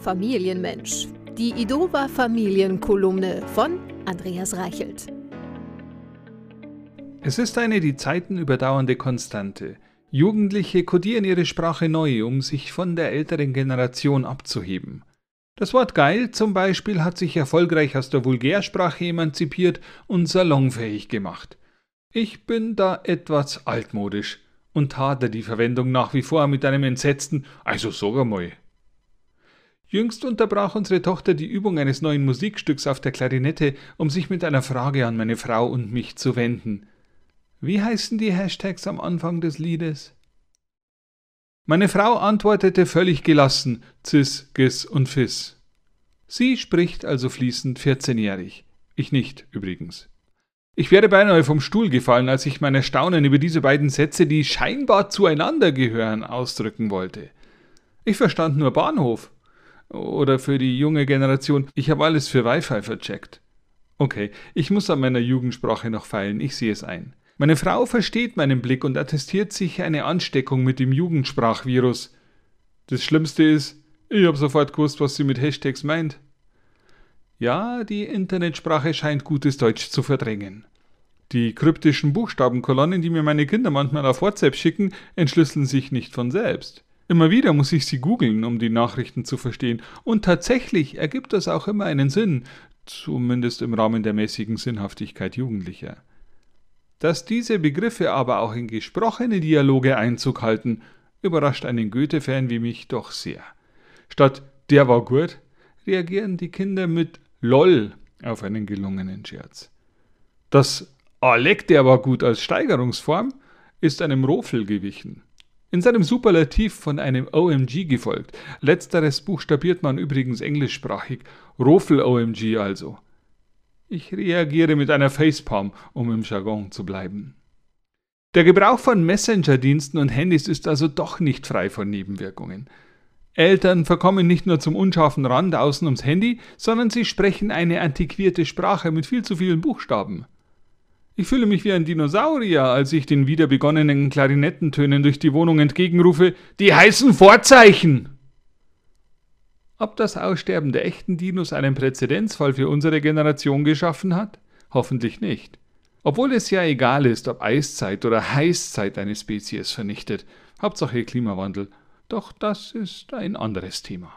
Familienmensch. Die Idova Familienkolumne von Andreas Reichelt. Es ist eine die Zeiten überdauernde Konstante. Jugendliche kodieren ihre Sprache neu, um sich von der älteren Generation abzuheben. Das Wort geil zum Beispiel hat sich erfolgreich aus der Vulgärsprache emanzipiert und salonfähig gemacht. Ich bin da etwas altmodisch und hadere die Verwendung nach wie vor mit einem entsetzten Also sag einmal. Jüngst unterbrach unsere Tochter die Übung eines neuen Musikstücks auf der Klarinette, um sich mit einer Frage an meine Frau und mich zu wenden. Wie heißen die Hashtags am Anfang des Liedes? Meine Frau antwortete völlig gelassen Cis, Gis und Fis. Sie spricht also fließend 14-jährig. Ich nicht, übrigens. Ich wäre beinahe vom Stuhl gefallen, als ich mein Erstaunen über diese beiden Sätze, die scheinbar zueinander gehören, ausdrücken wollte. Ich verstand nur Bahnhof. Oder für die junge Generation, ich habe alles für Wi-Fi vercheckt. Okay, ich muss an meiner Jugendsprache noch feilen, ich sehe es ein. Meine Frau versteht meinen Blick und attestiert sich eine Ansteckung mit dem Jugendsprachvirus. Das Schlimmste ist, ich habe sofort gewusst, was sie mit Hashtags meint. Ja, die Internetsprache scheint gutes Deutsch zu verdrängen. Die kryptischen Buchstabenkolonnen, die mir meine Kinder manchmal auf WhatsApp schicken, entschlüsseln sich nicht von selbst. Immer wieder muss ich sie googeln, um die Nachrichten zu verstehen. Und tatsächlich ergibt das auch immer einen Sinn, zumindest im Rahmen der mäßigen Sinnhaftigkeit Jugendlicher. Dass diese Begriffe aber auch in gesprochene Dialoge Einzug halten, überrascht einen Goethe-Fan wie mich doch sehr. Statt der war gut, reagieren die Kinder mit LOL auf einen gelungenen Scherz. Das Alek, der war gut als Steigerungsform, ist einem Rofel gewichen. In seinem Superlativ von einem OMG gefolgt. Letzteres buchstabiert man übrigens englischsprachig. Rofel OMG also. Ich reagiere mit einer Facepalm, um im Jargon zu bleiben. Der Gebrauch von Messenger-Diensten und Handys ist also doch nicht frei von Nebenwirkungen. Eltern verkommen nicht nur zum unscharfen Rand außen ums Handy, sondern sie sprechen eine antiquierte Sprache mit viel zu vielen Buchstaben. Ich fühle mich wie ein Dinosaurier, als ich den wieder begonnenen Klarinettentönen durch die Wohnung entgegenrufe, die heißen Vorzeichen! Ob das Aussterben der echten Dinos einen Präzedenzfall für unsere Generation geschaffen hat? Hoffentlich nicht. Obwohl es ja egal ist, ob Eiszeit oder Heißzeit eine Spezies vernichtet. Hauptsache Klimawandel. Doch das ist ein anderes Thema.